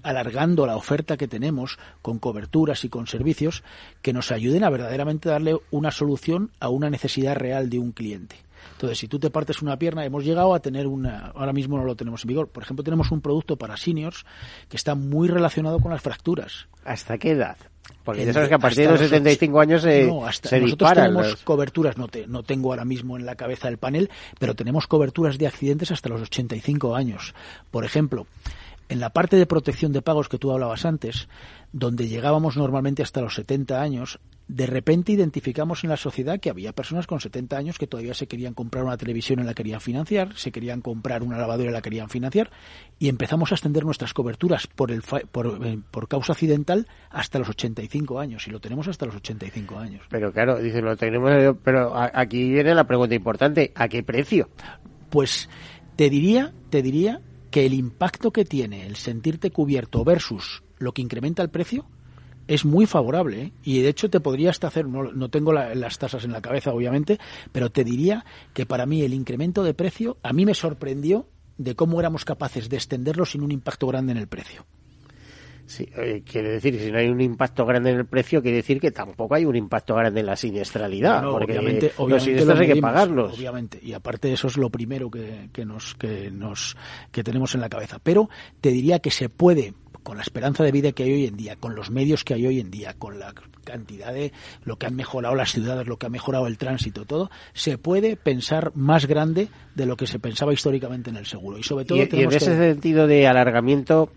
Speaker 3: alargando la oferta que tenemos con coberturas y con servicios que nos ayuden a verdaderamente darle una solución a una necesidad real de un cliente. Entonces, si tú te partes una pierna, hemos llegado a tener una, ahora mismo no lo tenemos en vigor. Por ejemplo, tenemos un producto para seniors que está muy relacionado con las fracturas.
Speaker 2: ¿Hasta qué edad? Porque ya sabes que a partir de los 75 años se, no, hasta, nosotros
Speaker 3: tenemos coberturas, no, te, no tengo ahora mismo en la cabeza el panel, pero tenemos coberturas de accidentes hasta los 85 años. Por ejemplo, en la parte de protección de pagos que tú hablabas antes, donde llegábamos normalmente hasta los 70 años, de repente identificamos en la sociedad que había personas con 70 años que todavía se querían comprar una televisión y la querían financiar, se querían comprar una lavadora y la querían financiar, y empezamos a extender nuestras coberturas por, el, por, eh, por causa accidental hasta los 85 años, y lo tenemos hasta los 85 años.
Speaker 2: Pero claro, dice, lo tenemos, pero aquí viene la pregunta importante, ¿a qué precio?
Speaker 3: Pues te diría, te diría que el impacto que tiene el sentirte cubierto versus lo que incrementa el precio es muy favorable ¿eh? y de hecho te podría hasta hacer, no, tengo las tasas en la cabeza obviamente, pero te diría que para mí el incremento de precio a mí me sorprendió de cómo éramos capaces de extenderlo sin un impacto grande en el precio.
Speaker 2: Sí, eh, quiere decir que si no hay un impacto grande en el precio, quiere decir que tampoco hay un impacto grande en la siniestralidad. porque
Speaker 3: obviamente, los siniestros hay que pagarlos. Obviamente, y aparte eso es lo primero que, que, nos, que, nos, que tenemos en la cabeza. Pero te diría que se puede, con la esperanza de vida que hay hoy en día, con los medios que hay hoy en día, con la cantidad de lo que han mejorado las ciudades, lo que ha mejorado el tránsito, todo, se puede pensar más grande de lo que se pensaba históricamente en el seguro. Y sobre todo
Speaker 2: y, en ese sentido de alargamiento,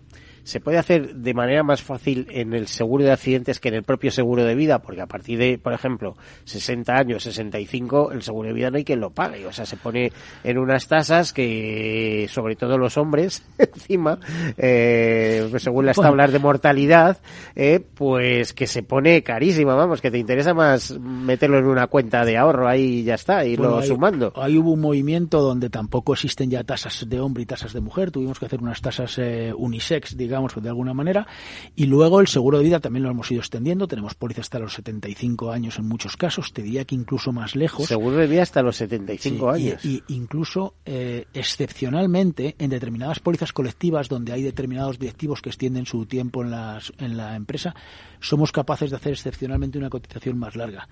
Speaker 2: se puede hacer de manera más fácil en el seguro de accidentes que en el propio seguro de vida, porque a partir de, por ejemplo, 60 años, 65, el seguro de vida no hay quien lo pague. O sea, se pone en unas tasas que, sobre todo los hombres, (laughs) encima, eh, según las tablas de mortalidad, eh, pues que se pone carísima, vamos, que te interesa más meterlo en una cuenta de ahorro ahí ya está, y lo sumando.
Speaker 3: Ahí hubo un movimiento donde tampoco existen ya tasas de hombre y tasas de mujer, tuvimos que hacer unas tasas eh, unisex, digamos, digamos, de alguna manera. Y luego el seguro de vida también lo hemos ido extendiendo. Tenemos pólizas hasta los 75 años en muchos casos. Te diría que incluso más lejos.
Speaker 2: Seguro de vida hasta los 75 años.
Speaker 3: Y, incluso eh, excepcionalmente en determinadas pólizas colectivas donde hay determinados directivos que extienden su tiempo en, las, en la empresa, somos capaces de hacer excepcionalmente una cotización más larga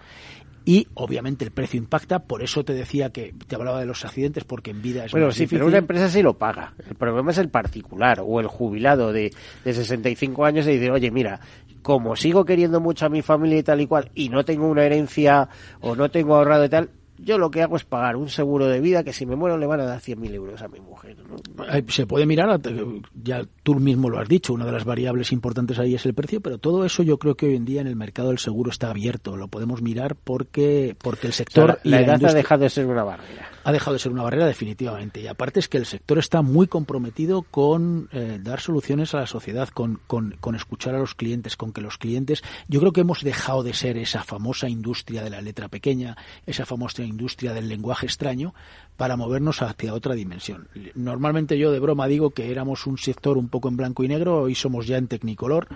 Speaker 3: y obviamente el precio impacta, por eso te decía que te hablaba de los accidentes porque en vida es
Speaker 2: Bueno,
Speaker 3: sí,
Speaker 2: pero una empresa sí lo paga. El problema es el particular o el jubilado de, de 65 años y dice, oye, mira, como sigo queriendo mucho a mi familia y tal y cual y no tengo una herencia o no tengo ahorrado y tal, yo lo que hago es pagar un seguro de vida que si me muero le van a dar 100.000 euros a mi mujer.
Speaker 3: Se puede mirar, ya tú mismo lo has dicho, una de las variables importantes ahí es el precio, pero todo eso yo creo que hoy en día en el mercado del seguro está abierto. Lo podemos mirar porque, porque el sector...
Speaker 2: la, edad ha dejado de ser una barrera
Speaker 3: ha dejado de ser una barrera definitivamente. Y aparte es que el sector está muy comprometido con eh, dar soluciones a la sociedad, con, con, escuchar a los clientes, con que los clientes... Yo creo que hemos dejado de ser esa famosa industria de la letra pequeña, esa famosa industria del lenguaje extraño, para movernos hacia otra dimensión. Normalmente yo de broma digo que éramos un sector un poco en blanco y negro, hoy somos ya en tecnicolor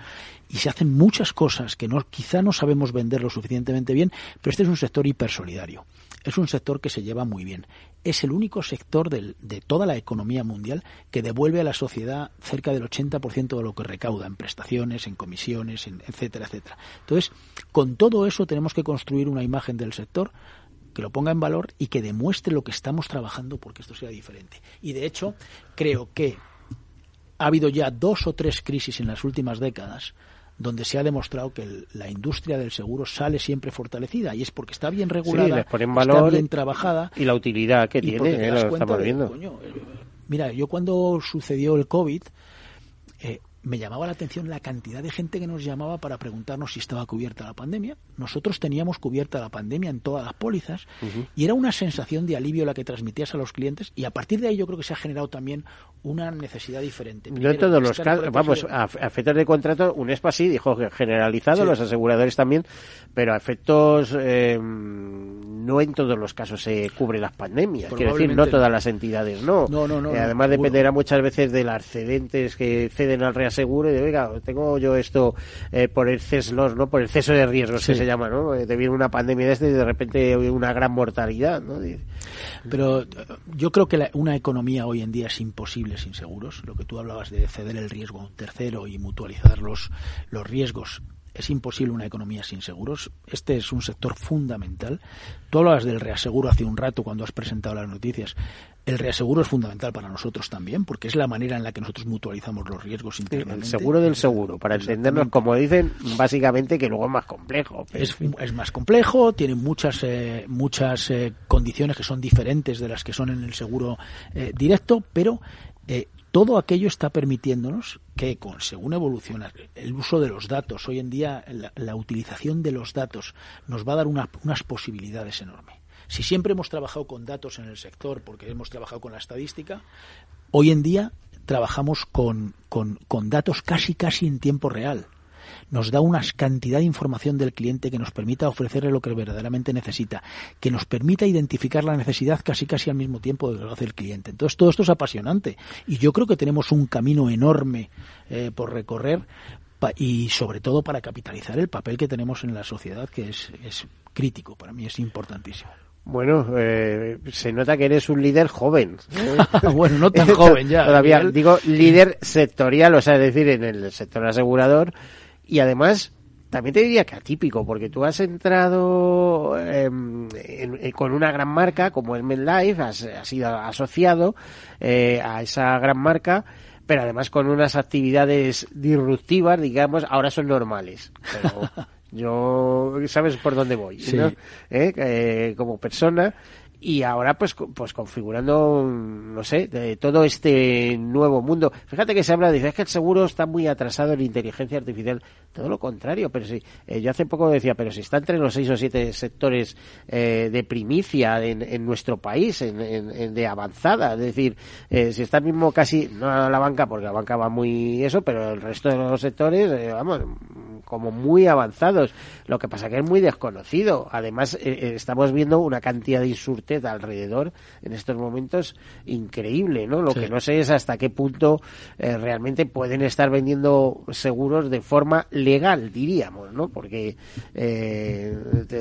Speaker 3: y se hacen muchas cosas que no, quizá no sabemos vender lo suficientemente bien, pero este es un sector hipersolidario es un sector que se lleva muy bien. Es el único sector de toda la economía mundial que devuelve a la sociedad cerca del 80% de lo que recauda en prestaciones, en comisiones, etcétera, etcétera. Entonces, con todo eso tenemos que construir una imagen del sector que lo ponga en valor y que demuestre lo que estamos trabajando porque esto sea diferente. Y de hecho, creo que ha habido ya dos o tres crisis en las últimas décadas donde se ha demostrado que la industria del seguro sale siempre fortalecida y es porque está bien regulada, está bien trabajada
Speaker 2: y la utilidad que tiene, eh, lo estamos viendo.
Speaker 3: Eh, mira, yo cuando sucedió el COVID, me llamaba la atención la cantidad de gente que nos llamaba para preguntarnos si estaba cubierta la pandemia. Nosotros teníamos cubierta la pandemia en todas las pólizas y era una sensación de alivio la que transmitías a los clientes y a partir de ahí yo creo que se ha generado también una necesidad diferente.
Speaker 2: no en todos los casos, vamos, a, efectos de contrato, UNESPA sí dijo que generalizado, los aseguradores también, pero a efectos eh, no en todos los casos se cubre las pandemias. Quiero decir, no todas las entidades, no.
Speaker 3: No, no, no.
Speaker 2: Eh, además dependerá muchas veces de las cedentes que ceden al reaseguro y de, oiga, tengo yo esto eh, por el CESLOS, ¿no? Por el ceso de riesgos que se llama, ¿no? Eh, debido a una pandemia de este y de repente una gran mortalidad, ¿no?
Speaker 3: Pero yo creo que una economía hoy en día es imposible sin seguros. Lo que tú hablabas de ceder el riesgo a un tercero y mutualizar los, los riesgos es imposible una economía sin seguros. Este es un sector fundamental. Tú hablabas del reaseguro hace un rato cuando has presentado las noticias. El reaseguro es fundamental para nosotros también, porque es la manera en la que nosotros mutualizamos los riesgos internamente.
Speaker 2: El seguro del seguro, para entendernos, como dicen, básicamente que luego es más complejo.
Speaker 3: Es, es, más complejo, tiene muchas, eh, muchas eh, condiciones que son diferentes de las que son en el seguro eh, directo, pero todo aquello está permitiéndonos que, con, según evoluciona el uso de los datos, hoy en día la, utilización de los datos nos va a dar unas posibilidades enormes. Si siempre hemos trabajado con datos en el sector, porque hemos trabajado con la estadística, hoy en día trabajamos con, con, con datos casi casi en tiempo real nos da una cantidad de información del cliente que nos permita ofrecerle lo que verdaderamente necesita, que nos permita identificar la necesidad casi casi al mismo tiempo de lo que hace el cliente. Entonces todo esto es apasionante y yo creo que tenemos un camino enorme eh, por recorrer y sobre todo para capitalizar el papel que tenemos en la sociedad que es, es crítico, para mí es importantísimo.
Speaker 2: Bueno, eh, se nota que eres un líder joven. (laughs)
Speaker 3: bueno, no tan (laughs) joven ya.
Speaker 2: Todavía digo líder sectorial, o sea, es decir, en el sector asegurador y además también te diría que atípico, porque tú has entrado em, con una gran marca como el MedLife, has, has sido asociado eh, a esa gran marca, pero además con unas actividades disruptivas, digamos, ahora son normales. Pero (laughs) yo, sabes por dónde voy, ¿no? ¿Eh? Eh, como persona y ahora pues pues configurando no sé de todo este nuevo mundo. Fíjate que se habla dice es que el seguro está muy atrasado en inteligencia artificial todo lo contrario pero sí eh, yo hace poco decía pero si está entre los seis o siete sectores eh, de primicia en, en, nuestro país en, en, de avanzada es decir eh, si está mismo casi no la banca porque la banca va muy eso pero el resto de los sectores vamos como muy avanzados lo que pasa que es muy desconocido además estamos viendo una cantidad de insurtos alrededor en estos momentos increíble, ¿no? Lo que no sé es hasta qué punto eh, realmente pueden estar vendiendo seguros de forma legal, diríamos, ¿no? Porque eh,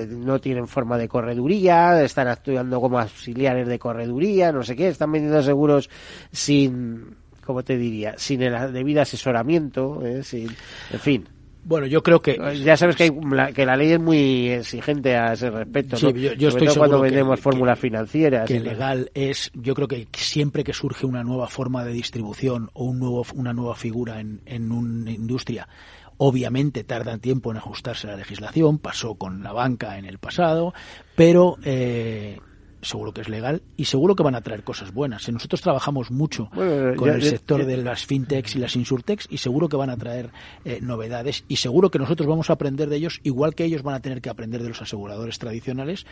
Speaker 2: no tienen forma de correduría, están actuando como auxiliares de correduría, no sé qué, están vendiendo seguros sin como te diría, sin el debido asesoramiento, ¿eh? sin, en fin.
Speaker 3: Bueno, yo creo que
Speaker 2: ya sabes que, la, que la ley es muy exigente a ese respecto.
Speaker 3: Sí, yo, estoy todo
Speaker 2: cuando vendemos fórmulas financieras.
Speaker 3: Que legal es, yo creo que siempre que surge una nueva forma de distribución o un nuevo, una nueva figura en, en una industria, obviamente tarda tiempo en ajustarse a la legislación. Pasó con la banca en el pasado, pero eh, seguro que es legal y seguro que van a traer cosas buenas. Nosotros trabajamos mucho con el sector de las fintechs y las insurtechs y seguro que van a traer eh, novedades y seguro que nosotros vamos a aprender de ellos igual que ellos van a tener que aprender de los aseguradores tradicionales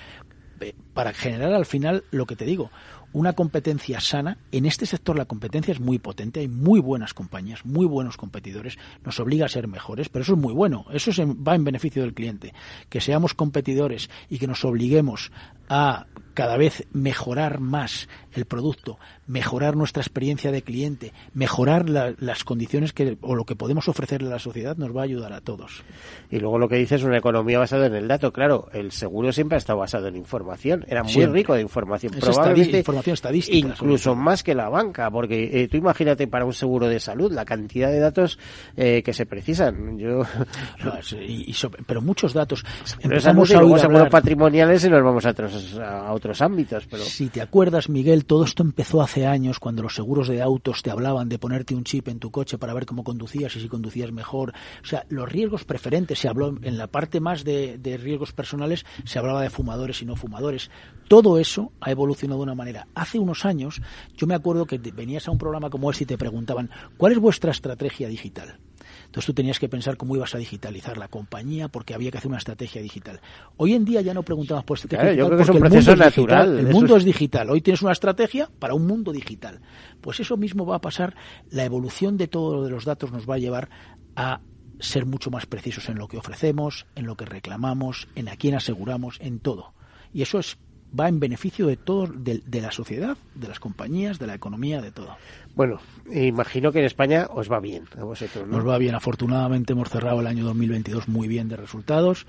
Speaker 3: eh, para generar al final lo que te digo, una competencia sana. En este sector la competencia es muy potente, hay muy buenas compañías, muy buenos competidores, nos obliga a ser mejores, pero eso es muy bueno, eso va en beneficio del cliente. Que seamos competidores y que nos obliguemos a cada vez mejorar más el producto, mejorar nuestra experiencia de cliente, mejorar las condiciones que, o lo que podemos ofrecerle a la sociedad nos va a ayudar a todos.
Speaker 2: Y luego lo que dices es una economía basada en el dato. Claro, el seguro siempre ha estado basado en información, era muy rico de información. probablemente
Speaker 3: información estadística.
Speaker 2: Incluso más que la banca, porque eh, tú imagínate para un seguro de salud la cantidad de datos eh, que se precisan. Yo... (laughs)
Speaker 3: pero muchos datos.
Speaker 2: Empezamos a seguros patrimoniales y nos vamos a otros, a otros Pero...
Speaker 3: Si te acuerdas, Miguel, todo esto empezó hace años cuando los seguros de autos te hablaban de ponerte un chip en tu coche para ver cómo conducías y si conducías mejor. O sea, los riesgos preferentes, se habló en la parte más de, de riesgos personales, se hablaba de fumadores y no fumadores. Todo eso ha evolucionado de una manera. Hace unos años, yo me acuerdo que venías a un programa como este y te preguntaban, ¿cuál es vuestra estrategia digital? Entonces tú tenías que pensar cómo ibas a digitalizar la compañía porque había que hacer una estrategia digital. Hoy en día ya no preguntamos por estrategia
Speaker 2: Claro, yo creo que es un
Speaker 3: porque
Speaker 2: proceso
Speaker 3: el mundo es
Speaker 2: natural,
Speaker 3: digital. El mundo
Speaker 2: es-
Speaker 3: es digital. Hoy tienes una estrategia para un mundo digital. Pues eso mismo va a pasar. La evolución de todo lo de los datos nos va a llevar a ser mucho más precisos en lo que ofrecemos, en lo que reclamamos, en a quién aseguramos, en todo. Y eso es va en beneficio de todos, de, de la sociedad, de las compañías, de la economía, de todo.
Speaker 2: Bueno, imagino que en España os va bien a vosotros, ¿no?
Speaker 3: Nos va bien, afortunadamente hemos cerrado el año 2022 muy bien de resultados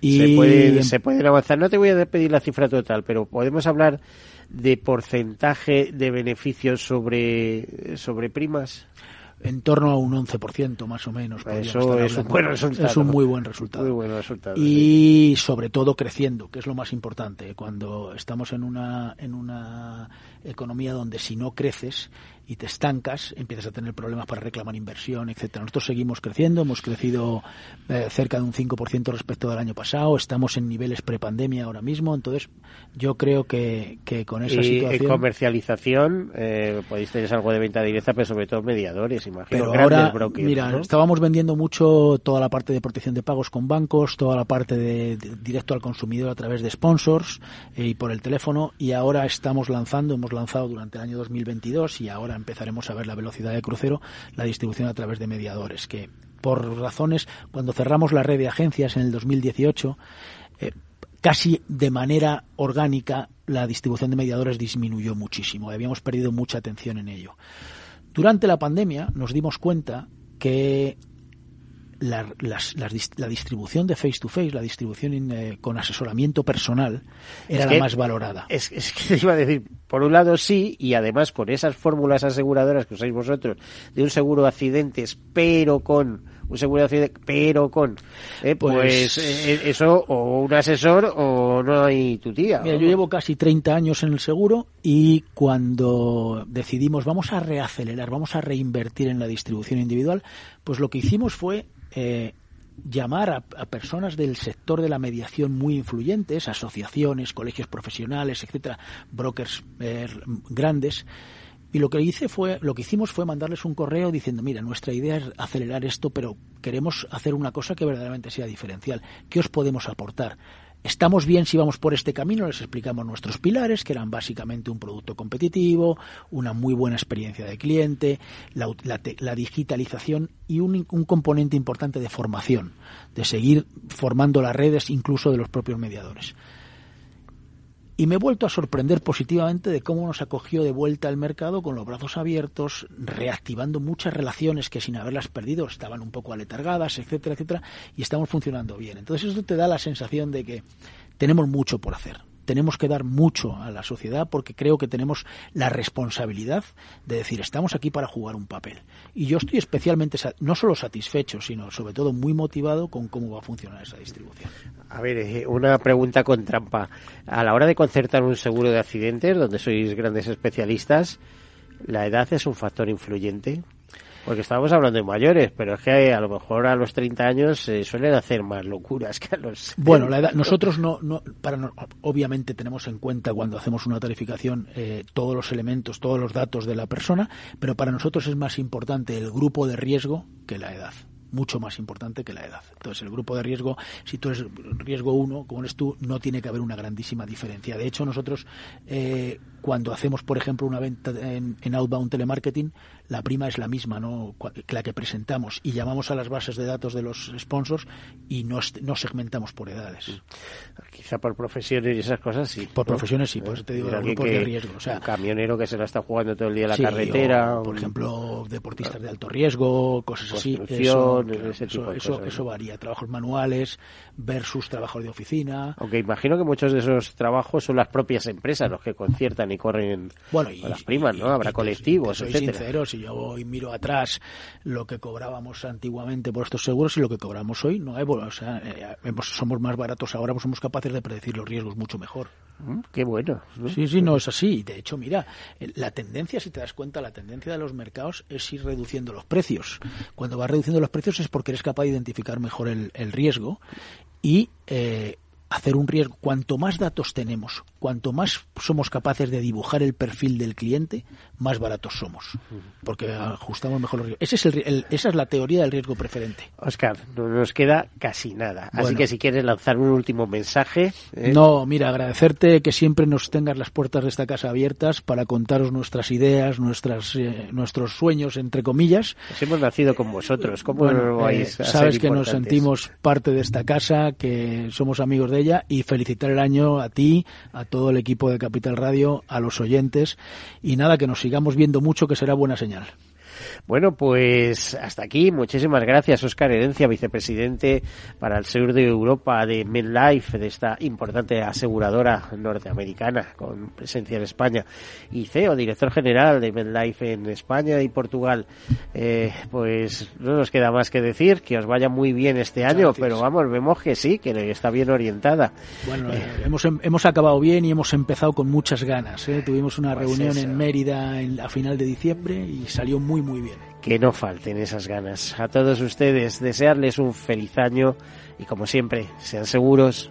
Speaker 3: y
Speaker 2: Se, pueden, se pueden avanzar. No te voy a pedir la cifra total, pero podemos hablar de porcentaje de beneficios sobre, sobre primas.
Speaker 3: En torno a un 11% más o menos.
Speaker 2: Eso
Speaker 3: estar
Speaker 2: es un buen resultado.
Speaker 3: Es un muy buen resultado.
Speaker 2: Muy buen resultado.
Speaker 3: y sobre todo creciendo, que es lo más importante. Cuando estamos en una, en una economía donde si no creces y te estancas, empiezas a tener problemas para reclamar inversión, etcétera. Nosotros seguimos creciendo, hemos crecido eh, cerca de un 5% respecto del año pasado, estamos en niveles prepandemia ahora mismo, entonces yo creo que, que con esa
Speaker 2: y
Speaker 3: situación...
Speaker 2: en comercialización eh, podéis tener algo de venta directa, pero sobre todo mediadores, imagino.
Speaker 3: Pero
Speaker 2: grandes
Speaker 3: ahora,
Speaker 2: brokers,
Speaker 3: mira,
Speaker 2: ¿no?
Speaker 3: estábamos vendiendo mucho toda la parte de protección de pagos con bancos, toda la parte de, de directo al consumidor a través de sponsors eh, y por el teléfono y ahora estamos lanzando, hemos lanzado durante el año 2022 y ahora empezaremos a ver la velocidad de crucero, la distribución a través de mediadores, que por razones, cuando cerramos la red de agencias en el 2018, eh, casi de manera orgánica la distribución de mediadores disminuyó muchísimo. Habíamos perdido mucha atención en ello. Durante la pandemia nos dimos cuenta que la, las- la distribución de face to face, la distribución in- eh, con asesoramiento personal, era
Speaker 2: Es
Speaker 3: la
Speaker 2: que-
Speaker 3: más valorada.
Speaker 2: Es, es que te iba a decir, por un lado sí, y además con esas fórmulas aseguradoras que usáis vosotros, de un seguro de accidentes, pero con un seguro de accidentes, pero con, eh, pues,
Speaker 3: Pues-
Speaker 2: eh, eso, o un asesor, o no hay tu tía.
Speaker 3: Mira, yo
Speaker 2: vamos.
Speaker 3: llevo casi 30 años en el seguro y cuando decidimos vamos a reacelerar, vamos a reinvertir en la distribución individual, pues lo que hicimos fue eh, llamar a, personas del sector de la mediación muy influyentes, asociaciones, colegios profesionales, etcétera, brokers eh, grandes. Y lo que hice fue, lo que hicimos fue mandarles un correo diciendo, mira, nuestra idea es acelerar esto, pero queremos hacer una cosa que verdaderamente sea diferencial. ¿Qué os podemos aportar? Estamos bien si vamos por este camino, les explicamos nuestros pilares, que eran básicamente un producto competitivo, una muy buena experiencia de cliente, la, la la digitalización y un, un componente importante de formación, de seguir formando las redes incluso de los propios mediadores. Y me he vuelto a sorprender positivamente de cómo nos acogió de vuelta al mercado con los brazos abiertos, reactivando muchas relaciones que sin haberlas perdido estaban un poco aletargadas, etcétera, etcétera, y estamos funcionando bien. Entonces eso te da la sensación de que tenemos mucho por hacer. Tenemos que dar mucho a la sociedad porque creo que tenemos la responsabilidad de decir, estamos aquí para jugar un papel. Y yo estoy especialmente, no solo satisfecho, sino sobre todo muy motivado con cómo va a funcionar esa distribución.
Speaker 2: A ver, eh, una pregunta con trampa. A la hora de concertar un seguro de accidentes, donde sois grandes especialistas, ¿la edad es un factor influyente? Porque estábamos hablando de mayores, pero es que a lo mejor a los 30 años se suelen hacer más locuras que a los... (laughs)
Speaker 3: Bueno, la edad, nosotros no, no, para no- obviamente tenemos en cuenta cuando hacemos una tarificación eh, todos los elementos, todos los datos de la persona, pero para nosotros es más importante el grupo de riesgo que la edad mucho más importante que la edad. Entonces, el grupo de riesgo, si tú eres riesgo 1, como eres tú, no tiene que haber una grandísima diferencia. De hecho, nosotros, eh, cuando hacemos, por ejemplo, una venta en, en outbound telemarketing, la prima es la misma, ¿no? La que presentamos y llamamos a las bases de datos de los sponsors y no, no segmentamos por edades.
Speaker 2: Quizá por profesiones y esas cosas sí.
Speaker 3: Por
Speaker 2: ¿no?
Speaker 3: profesiones sí, por eso te digo, los grupos de riesgo. O sea,
Speaker 2: un camionero que se la está jugando todo el día en la
Speaker 3: Sí,
Speaker 2: carretera.
Speaker 3: o, por
Speaker 2: un-
Speaker 3: ejemplo, deportistas de alto riesgo, cosas así. Claro,
Speaker 2: ese tipo
Speaker 3: eso,
Speaker 2: de
Speaker 3: eso-
Speaker 2: cosas,
Speaker 3: eso varía. Trabajos manuales versus trabajos de oficina.
Speaker 2: Aunque imagino que muchos de esos trabajos son las propias empresas los que conciertan y corren
Speaker 3: bueno, y,
Speaker 2: las primas, ¿no? Habrá colectivos,
Speaker 3: soy
Speaker 2: etcétera.
Speaker 3: sincero, si yo hoy miro atrás lo que cobrábamos antiguamente por estos seguros y lo que cobramos hoy, no hay, o sea, eh, somos más baratos ahora, pues somos capaces de predecir los riesgos mucho mejor.
Speaker 2: Mm, qué bueno.
Speaker 3: Sí, sí, no es así. De hecho, mira, la tendencia, si te das cuenta, la tendencia de los mercados es ir reduciendo los precios. Cuando vas reduciendo los precios es porque eres capaz de identificar mejor el, el riesgo y eh, hacer un riesgo. Cuanto más datos tenemos, cuanto más somos capaces de dibujar el perfil del cliente, más baratos somos. Porque ajustamos mejor los riesgos. Ese es el, esa es la teoría del riesgo preferente.
Speaker 2: Oscar, no nos queda casi nada. Así que si quieres lanzar un último mensaje.
Speaker 3: ¿eh? No, mira, agradecerte que siempre nos tengas las puertas de esta casa abiertas para contaros nuestras ideas, nuestras, eh, nuestros sueños, entre comillas.
Speaker 2: Pues hemos nacido con vosotros. ¿Cómo
Speaker 3: eh, Sabes que nos sentimos parte de esta casa, que somos amigos de ella y felicitar el año a ti, a todo el equipo de Capital Radio, a los oyentes y nada, que nos sigamos viendo mucho, que será buena señal.
Speaker 2: Bueno, pues hasta aquí. Muchísimas gracias, Oscar Herencia, vicepresidente para el sur de Europa de MedLife, de esta importante aseguradora norteamericana con presencia en España, y CEO, director general de MedLife en España y Portugal. Eh, pues no nos queda más que decir que os vaya muy bien este año, pero vamos, vemos que sí, que está bien orientada.
Speaker 3: Bueno, eh, hemos, em, hemos acabado bien y hemos empezado con muchas ganas. ¿eh? Tuvimos una pues reunión en Mérida en, a final de diciembre y salió muy, muy bien.
Speaker 2: Que no falten esas ganas. A todos ustedes, desearles un feliz año y como siempre, sean seguros.